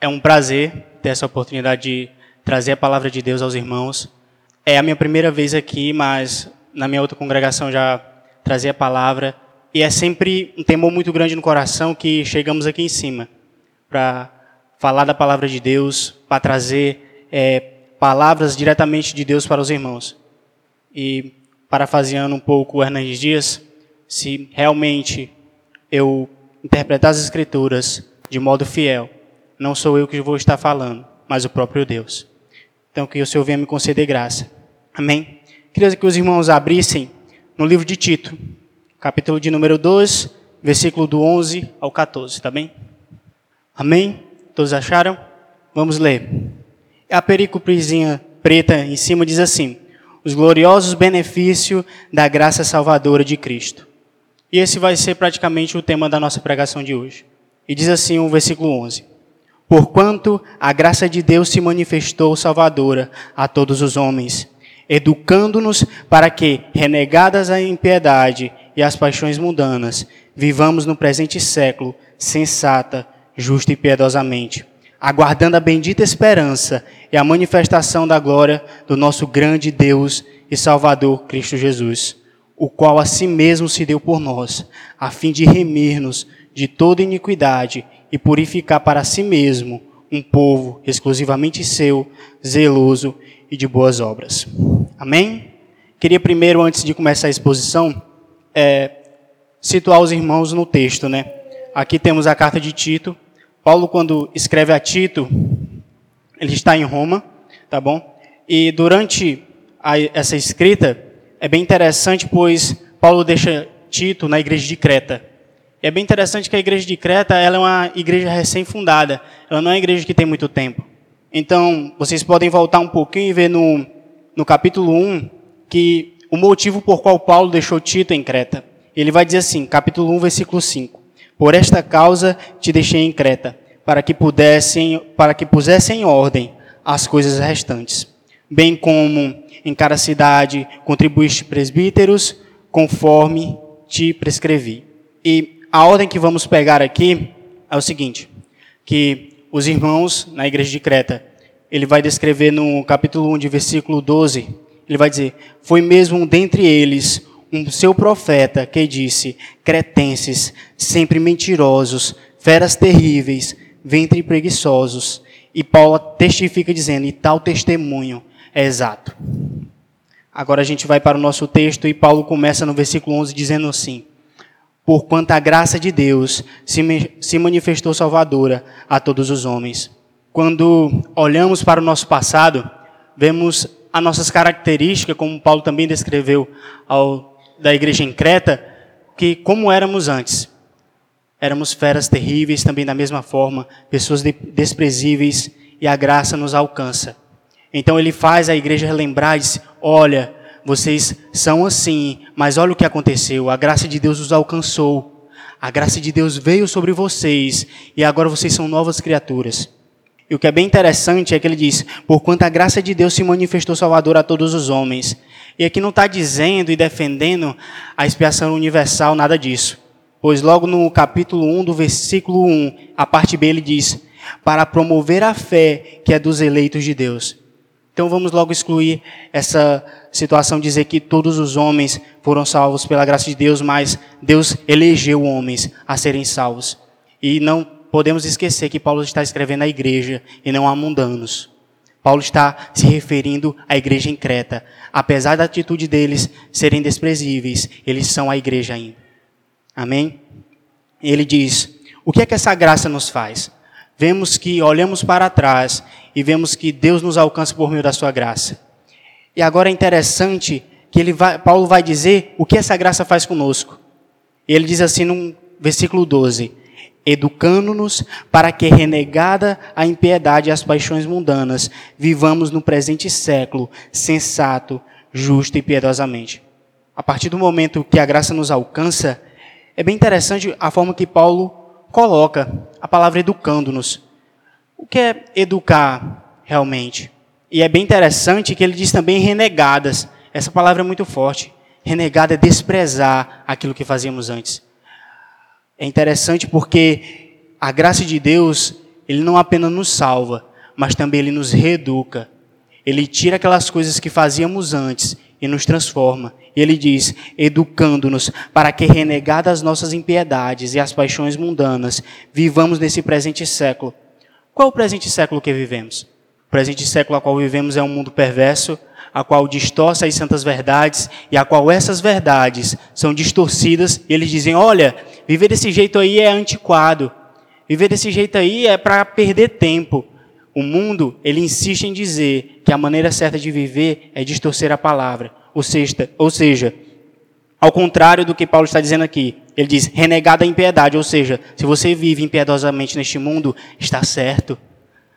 É um prazer ter essa oportunidade de trazer a palavra de Deus aos irmãos. É a minha primeira vez aqui, mas na minha outra congregação já trazia a palavra. E é sempre um temor muito grande no coração que chegamos aqui em cima para falar da palavra de Deus, para trazer é, palavras diretamente de Deus para os irmãos. E parafraseando um pouco o Hernandes Dias, se realmente eu interpretar as Escrituras de modo fiel, não sou eu que vou estar falando, mas o próprio Deus. Então, que o Senhor venha me conceder graça. Amém? Queria que os irmãos abrissem no livro de Tito, capítulo de número 2, versículo do 11 ao 14, tá bem? Amém? Todos acharam? Vamos ler. A pericoprezinha preta em cima diz assim: Os gloriosos benefícios da graça salvadora de Cristo. E esse vai ser praticamente o tema da nossa pregação de hoje. E diz assim o versículo 11: Porquanto a graça de Deus se manifestou salvadora a todos os homens, educando-nos para que, renegadas a impiedade e as paixões mundanas, vivamos no presente século sensata, justa e piedosamente, aguardando a bendita esperança e a manifestação da glória do nosso grande Deus e Salvador Cristo Jesus, o qual a si mesmo se deu por nós, a fim de remir-nos de toda iniquidade e purificar para si mesmo um povo exclusivamente seu, zeloso e de boas obras. Amém? Queria primeiro, antes de começar a exposição, é, situar os irmãos no texto, né? Aqui temos a carta de Tito. Paulo, quando escreve a Tito, ele está em Roma, tá bom? E durante a, essa escrita, é bem interessante, pois Paulo deixa Tito na igreja de Creta. E é bem interessante que a igreja de Creta ela é uma igreja recém-fundada. Ela não é uma igreja que tem muito tempo. Então, vocês podem voltar um pouquinho e ver no, no capítulo 1 que o motivo por qual Paulo deixou Tito em Creta. Ele vai dizer assim, capítulo 1, versículo 5. Por esta causa te deixei em Creta, para que pudessem, para que pusessem em ordem as coisas restantes, bem como em cada cidade contribuíste presbíteros, conforme te prescrevi. E a ordem que vamos pegar aqui é o seguinte, que os irmãos na igreja de Creta, ele vai descrever no capítulo 1 de versículo 12, ele vai dizer, foi mesmo dentre eles um seu profeta que disse, cretenses, sempre mentirosos, feras terríveis, ventre preguiçosos. E Paulo testifica dizendo, e tal testemunho é exato. Agora a gente vai para o nosso texto e Paulo começa no versículo 11 dizendo assim: porquanto a graça de Deus se manifestou salvadora a todos os homens. Quando olhamos para o nosso passado, vemos as nossas características, como Paulo também descreveu ao, da igreja em Creta, que como éramos antes. Éramos feras terríveis também da mesma forma, pessoas de, desprezíveis, e a graça nos alcança. Então ele faz a igreja relembrar e diz, olha, vocês são assim, mas olha o que aconteceu. A graça de Deus os alcançou. A graça de Deus veio sobre vocês e agora vocês são novas criaturas. E o que é bem interessante é que ele diz: Porquanto a graça de Deus se manifestou salvador a todos os homens. E aqui não está dizendo e defendendo a expiação universal, nada disso. Pois logo no capítulo 1 do versículo 1, a parte B ele diz: Para promover a fé que é dos eleitos de Deus. Então vamos logo excluir essa situação de dizer que todos os homens foram salvos pela graça de Deus, mas Deus elegeu homens a serem salvos. E não podemos esquecer que Paulo está escrevendo à igreja e não a mundanos. Paulo está se referindo à igreja em Creta. Apesar da atitude deles serem desprezíveis, eles são a igreja ainda. Amém? Ele diz: O que é que essa graça nos faz? Vemos que olhamos para trás e vemos que Deus nos alcança por meio da sua graça. E agora é interessante que ele vai, Paulo vai dizer o que essa graça faz conosco. Ele diz assim no versículo 12: Educando-nos para que, renegada a impiedade e as paixões mundanas, vivamos no presente século sensato, justo e piedosamente. A partir do momento que a graça nos alcança, é bem interessante a forma que Paulo coloca a palavra educando-nos. O que é educar realmente? E é bem interessante que ele diz também renegadas. Essa palavra é muito forte. Renegada é desprezar aquilo que fazíamos antes. É interessante porque a graça de Deus, ele não apenas nos salva, mas também ele nos reeduca. Ele tira aquelas coisas que fazíamos antes e nos transforma. E ele diz: educando-nos para que, renegadas as nossas impiedades e as paixões mundanas, vivamos nesse presente século. Qual é o presente século que vivemos? O presente século a qual vivemos é um mundo perverso, a qual distorce as santas verdades e a qual essas verdades são distorcidas. E eles dizem: olha, viver desse jeito aí é antiquado. Viver desse jeito aí é para perder tempo. O mundo, ele insiste em dizer que a maneira certa de viver é distorcer a palavra. Ou seja, ou seja, ao contrário do que Paulo está dizendo aqui, ele diz renegada a impiedade, ou seja, se você vive impiedosamente neste mundo, está certo.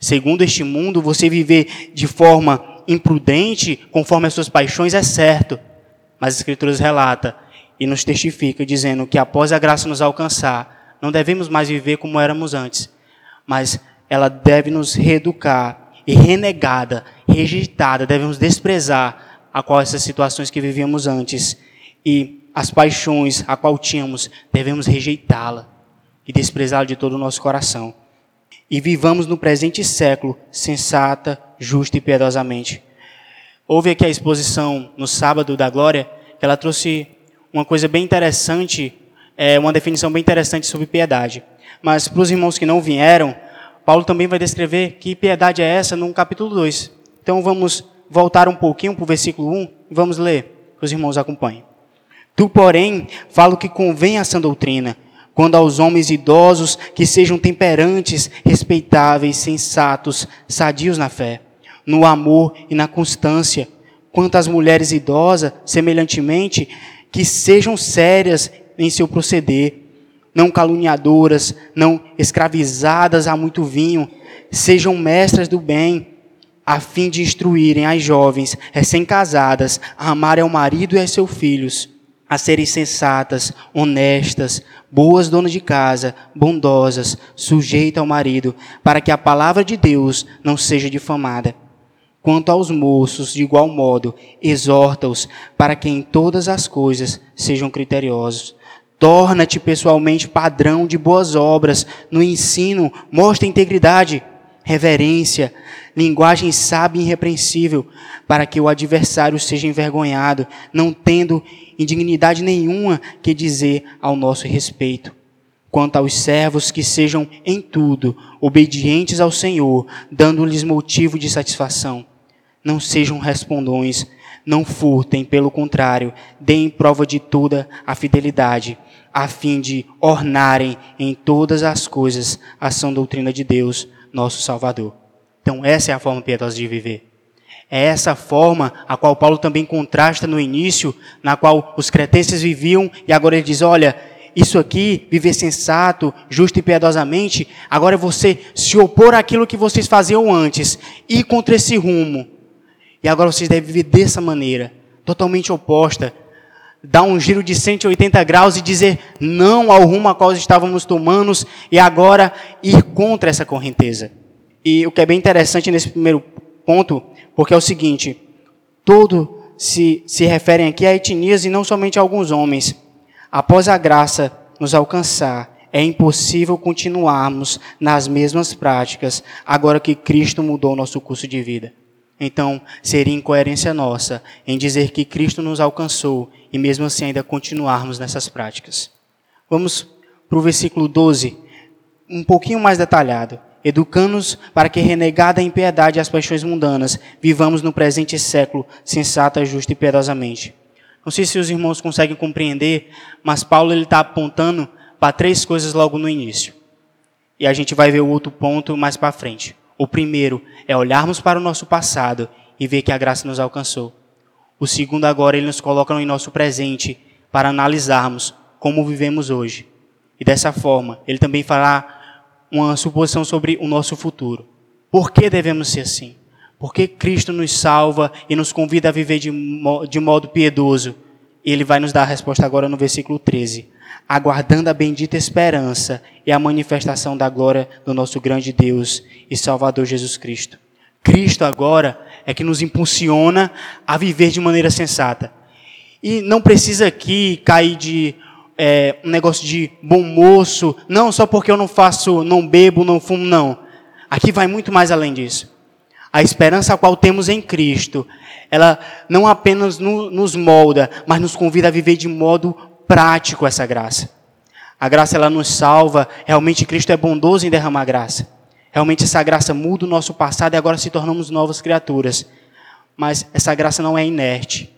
Segundo este mundo, você viver de forma imprudente, conforme as suas paixões, é certo. Mas as Escrituras relata e nos testifica dizendo que após a graça nos alcançar, não devemos mais viver como éramos antes, mas ela deve nos reeducar e renegada, rejeitada, devemos desprezar a qual essas situações que vivíamos antes e as paixões a qual tínhamos, devemos rejeitá-la e desprezá-la de todo o nosso coração. E vivamos no presente século sensata, justa e piedosamente. Houve aqui a exposição no sábado da glória, que ela trouxe uma coisa bem interessante, é, uma definição bem interessante sobre piedade. Mas para os irmãos que não vieram, Paulo também vai descrever que piedade é essa no capítulo 2. Então vamos voltar um pouquinho para o versículo 1 e vamos ler, que os irmãos acompanhem. Tu, porém, falo que convém a sã doutrina, quando aos homens idosos que sejam temperantes, respeitáveis, sensatos, sadios na fé, no amor e na constância, quanto às mulheres idosas, semelhantemente, que sejam sérias em seu proceder, não caluniadoras, não escravizadas a muito vinho, sejam mestras do bem, a fim de instruírem as jovens recém-casadas a amarem ao marido e a seus filhos, a serem sensatas, honestas, boas donas de casa, bondosas, sujeitas ao marido, para que a palavra de Deus não seja difamada. Quanto aos moços, de igual modo, exorta-os para que em todas as coisas sejam criteriosos Torna-te pessoalmente padrão de boas obras no ensino, mostra integridade, reverência, linguagem sábia e irrepreensível, para que o adversário seja envergonhado, não tendo indignidade nenhuma que dizer ao nosso respeito. Quanto aos servos que sejam em tudo obedientes ao Senhor, dando-lhes motivo de satisfação. Não sejam respondões, não furtem, pelo contrário, deem prova de toda a fidelidade, a fim de ornarem em todas as coisas a sã doutrina de Deus, nosso Salvador. Então, essa é a forma piedosa de viver. É essa forma a qual Paulo também contrasta no início, na qual os cretenses viviam, e agora ele diz: olha, isso aqui, viver sensato, justo e piedosamente, agora é você se opor àquilo que vocês faziam antes, ir contra esse rumo. E agora vocês devem viver dessa maneira, totalmente oposta. Dar um giro de 180 graus e dizer não ao rumo a qual estávamos tomando e agora ir contra essa correnteza. E o que é bem interessante nesse primeiro ponto, porque é o seguinte: todo se, se referem aqui a etnias e não somente a alguns homens. Após a graça nos alcançar, é impossível continuarmos nas mesmas práticas agora que Cristo mudou nosso curso de vida. Então, seria incoerência nossa em dizer que Cristo nos alcançou e mesmo assim ainda continuarmos nessas práticas. Vamos para o versículo 12, um pouquinho mais detalhado. Educando-nos para que, renegada a impiedade e as paixões mundanas, vivamos no presente século sensata, justa e piedosamente. Não sei se os irmãos conseguem compreender, mas Paulo está apontando para três coisas logo no início. E a gente vai ver o outro ponto mais para frente. O primeiro é olharmos para o nosso passado e ver que a graça nos alcançou. O segundo, agora, ele nos coloca em nosso presente para analisarmos como vivemos hoje. E dessa forma, ele também fará uma suposição sobre o nosso futuro. Por que devemos ser assim? Porque Cristo nos salva e nos convida a viver de, de modo piedoso. E ele vai nos dar a resposta agora no versículo 13 aguardando a bendita esperança e a manifestação da glória do nosso grande Deus e Salvador Jesus Cristo. Cristo agora é que nos impulsiona a viver de maneira sensata. E não precisa aqui cair de é, um negócio de bom moço, não só porque eu não faço, não bebo, não fumo, não. aqui vai muito mais além disso. A esperança a qual temos em Cristo, ela não apenas nos molda, mas nos convida a viver de modo prático essa graça. A graça ela nos salva, realmente Cristo é bondoso em derramar graça. Realmente essa graça muda o nosso passado e agora se tornamos novas criaturas. Mas essa graça não é inerte.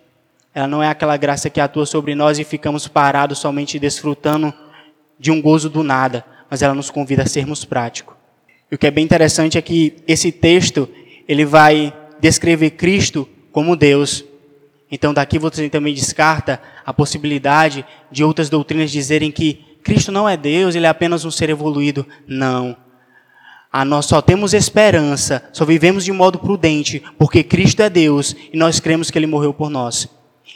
Ela não é aquela graça que atua sobre nós e ficamos parados somente desfrutando de um gozo do nada, mas ela nos convida a sermos práticos. E o que é bem interessante é que esse texto, ele vai descrever Cristo como Deus. Então daqui você também descarta a possibilidade de outras doutrinas dizerem que Cristo não é Deus, ele é apenas um ser evoluído. Não. A nós só temos esperança, só vivemos de modo prudente, porque Cristo é Deus e nós cremos que ele morreu por nós.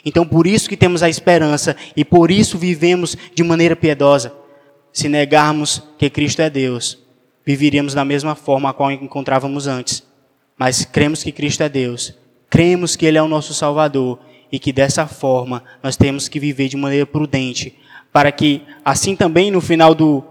Então por isso que temos a esperança e por isso vivemos de maneira piedosa. Se negarmos que Cristo é Deus, viveríamos da mesma forma a qual encontrávamos antes. Mas cremos que Cristo é Deus, cremos que Ele é o nosso Salvador e que dessa forma nós temos que viver de maneira prudente, para que, assim também no final do,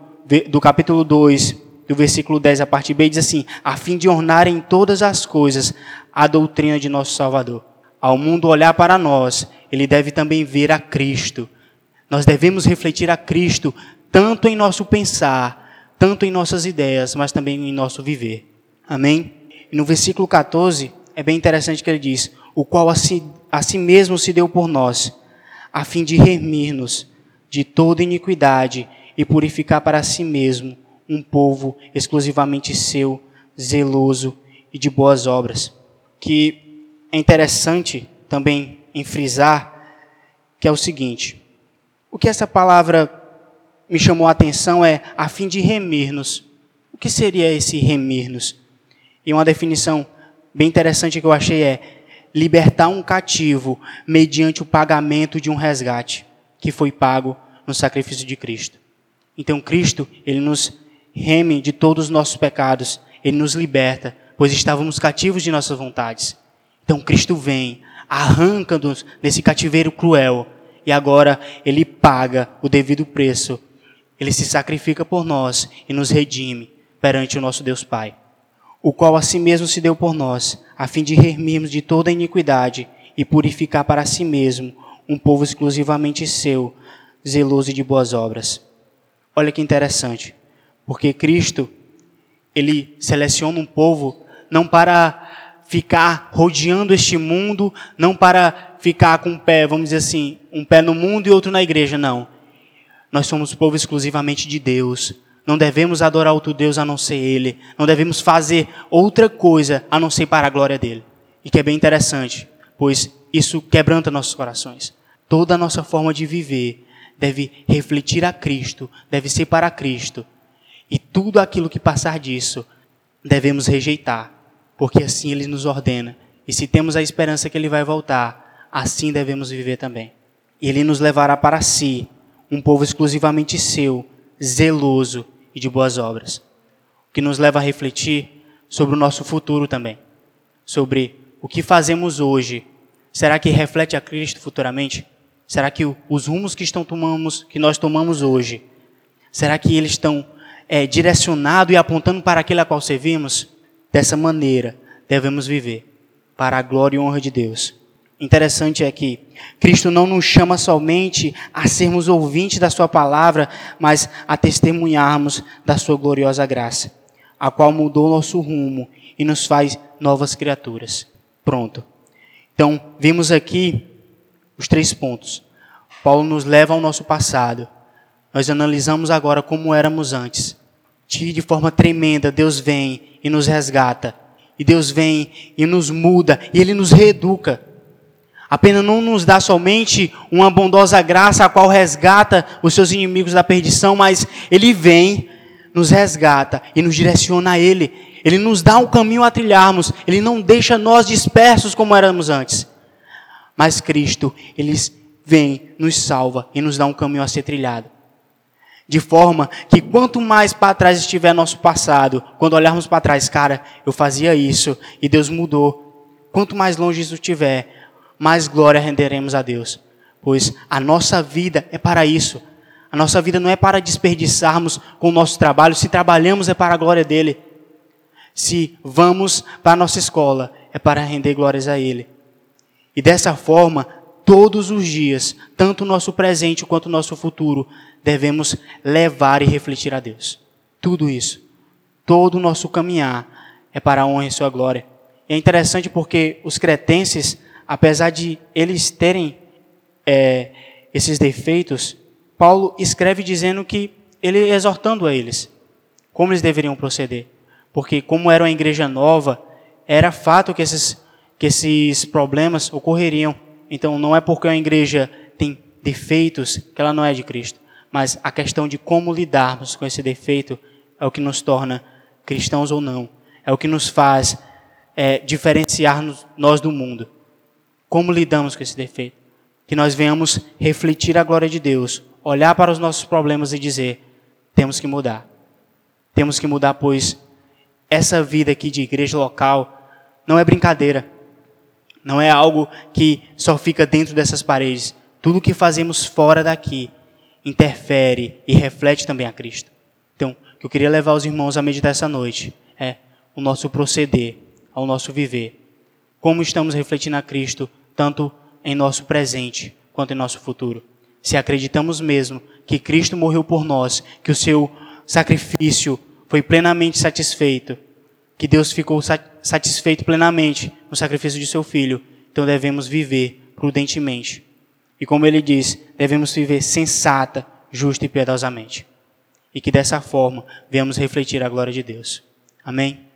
do capítulo 2, do versículo 10, a parte B, diz assim: a fim de ornar em todas as coisas a doutrina de nosso Salvador. Ao mundo olhar para nós, ele deve também ver a Cristo. Nós devemos refletir a Cristo, tanto em nosso pensar, tanto em nossas ideias, mas também em nosso viver. Amém? No versículo 14, é bem interessante que ele diz: O qual a si, a si mesmo se deu por nós, a fim de remir-nos de toda iniquidade e purificar para si mesmo um povo exclusivamente seu, zeloso e de boas obras. Que é interessante também em frisar que é o seguinte: o que essa palavra me chamou a atenção é a fim de remir-nos. O que seria esse remir-nos? E uma definição bem interessante que eu achei é libertar um cativo mediante o pagamento de um resgate que foi pago no sacrifício de Cristo. Então Cristo, ele nos reme de todos os nossos pecados, ele nos liberta, pois estávamos cativos de nossas vontades. Então Cristo vem, arranca-nos desse cativeiro cruel e agora ele paga o devido preço ele se sacrifica por nós e nos redime perante o nosso Deus Pai, o qual a si mesmo se deu por nós, a fim de remirmos de toda iniquidade e purificar para si mesmo um povo exclusivamente seu, zeloso de boas obras. Olha que interessante, porque Cristo, ele seleciona um povo não para ficar rodeando este mundo, não para ficar com um pé, vamos dizer assim, um pé no mundo e outro na igreja, não nós somos povo exclusivamente de Deus. Não devemos adorar outro Deus a não ser Ele. Não devemos fazer outra coisa a não ser para a glória dele. E que é bem interessante, pois isso quebranta nossos corações. Toda a nossa forma de viver deve refletir a Cristo, deve ser para Cristo. E tudo aquilo que passar disso, devemos rejeitar, porque assim Ele nos ordena. E se temos a esperança que Ele vai voltar, assim devemos viver também. Ele nos levará para si, um povo exclusivamente seu, zeloso e de boas obras. O que nos leva a refletir sobre o nosso futuro também. Sobre o que fazemos hoje. Será que reflete a Cristo futuramente? Será que os rumos que, estão tomamos, que nós tomamos hoje, será que eles estão é, direcionados e apontando para aquele a qual servimos? Dessa maneira devemos viver, para a glória e honra de Deus interessante é que Cristo não nos chama somente a sermos ouvintes da Sua palavra, mas a testemunharmos da Sua gloriosa graça, a qual mudou nosso rumo e nos faz novas criaturas. Pronto. Então, vimos aqui os três pontos. Paulo nos leva ao nosso passado. Nós analisamos agora como éramos antes. De forma tremenda, Deus vem e nos resgata. E Deus vem e nos muda. E Ele nos reeduca. A pena não nos dá somente uma bondosa graça a qual resgata os seus inimigos da perdição, mas ele vem, nos resgata e nos direciona a ele. Ele nos dá um caminho a trilharmos, ele não deixa nós dispersos como éramos antes. Mas Cristo, ele vem, nos salva e nos dá um caminho a ser trilhado. De forma que quanto mais para trás estiver nosso passado, quando olharmos para trás, cara, eu fazia isso e Deus mudou. Quanto mais longe isso estiver, mais glória renderemos a Deus. Pois a nossa vida é para isso. A nossa vida não é para desperdiçarmos com o nosso trabalho. Se trabalhamos é para a glória dele. Se vamos para a nossa escola, é para render glórias a Ele. E dessa forma, todos os dias, tanto o nosso presente quanto o nosso futuro, devemos levar e refletir a Deus. Tudo isso. Todo o nosso caminhar é para a honra e sua glória. E é interessante porque os cretenses, apesar de eles terem é, esses defeitos, Paulo escreve dizendo que ele exortando a eles como eles deveriam proceder. Porque, como era uma igreja nova, era fato que esses, que esses problemas ocorreriam. Então, não é porque uma igreja tem defeitos que ela não é de Cristo. Mas a questão de como lidarmos com esse defeito é o que nos torna cristãos ou não. É o que nos faz é, diferenciar nós do mundo. Como lidamos com esse defeito? Que nós venhamos refletir a glória de Deus, olhar para os nossos problemas e dizer: temos que mudar. Temos que mudar, pois essa vida aqui de igreja local não é brincadeira. Não é algo que só fica dentro dessas paredes. Tudo que fazemos fora daqui interfere e reflete também a Cristo. Então, o que eu queria levar os irmãos a meditar essa noite é o nosso proceder, ao nosso viver. Como estamos refletindo a Cristo, tanto em nosso presente quanto em nosso futuro. Se acreditamos mesmo que Cristo morreu por nós, que o seu sacrifício foi plenamente satisfeito, que Deus ficou satisfeito plenamente no sacrifício de seu filho, então devemos viver prudentemente. E como ele diz, devemos viver sensata, justa e piedosamente. E que dessa forma venhamos refletir a glória de Deus. Amém?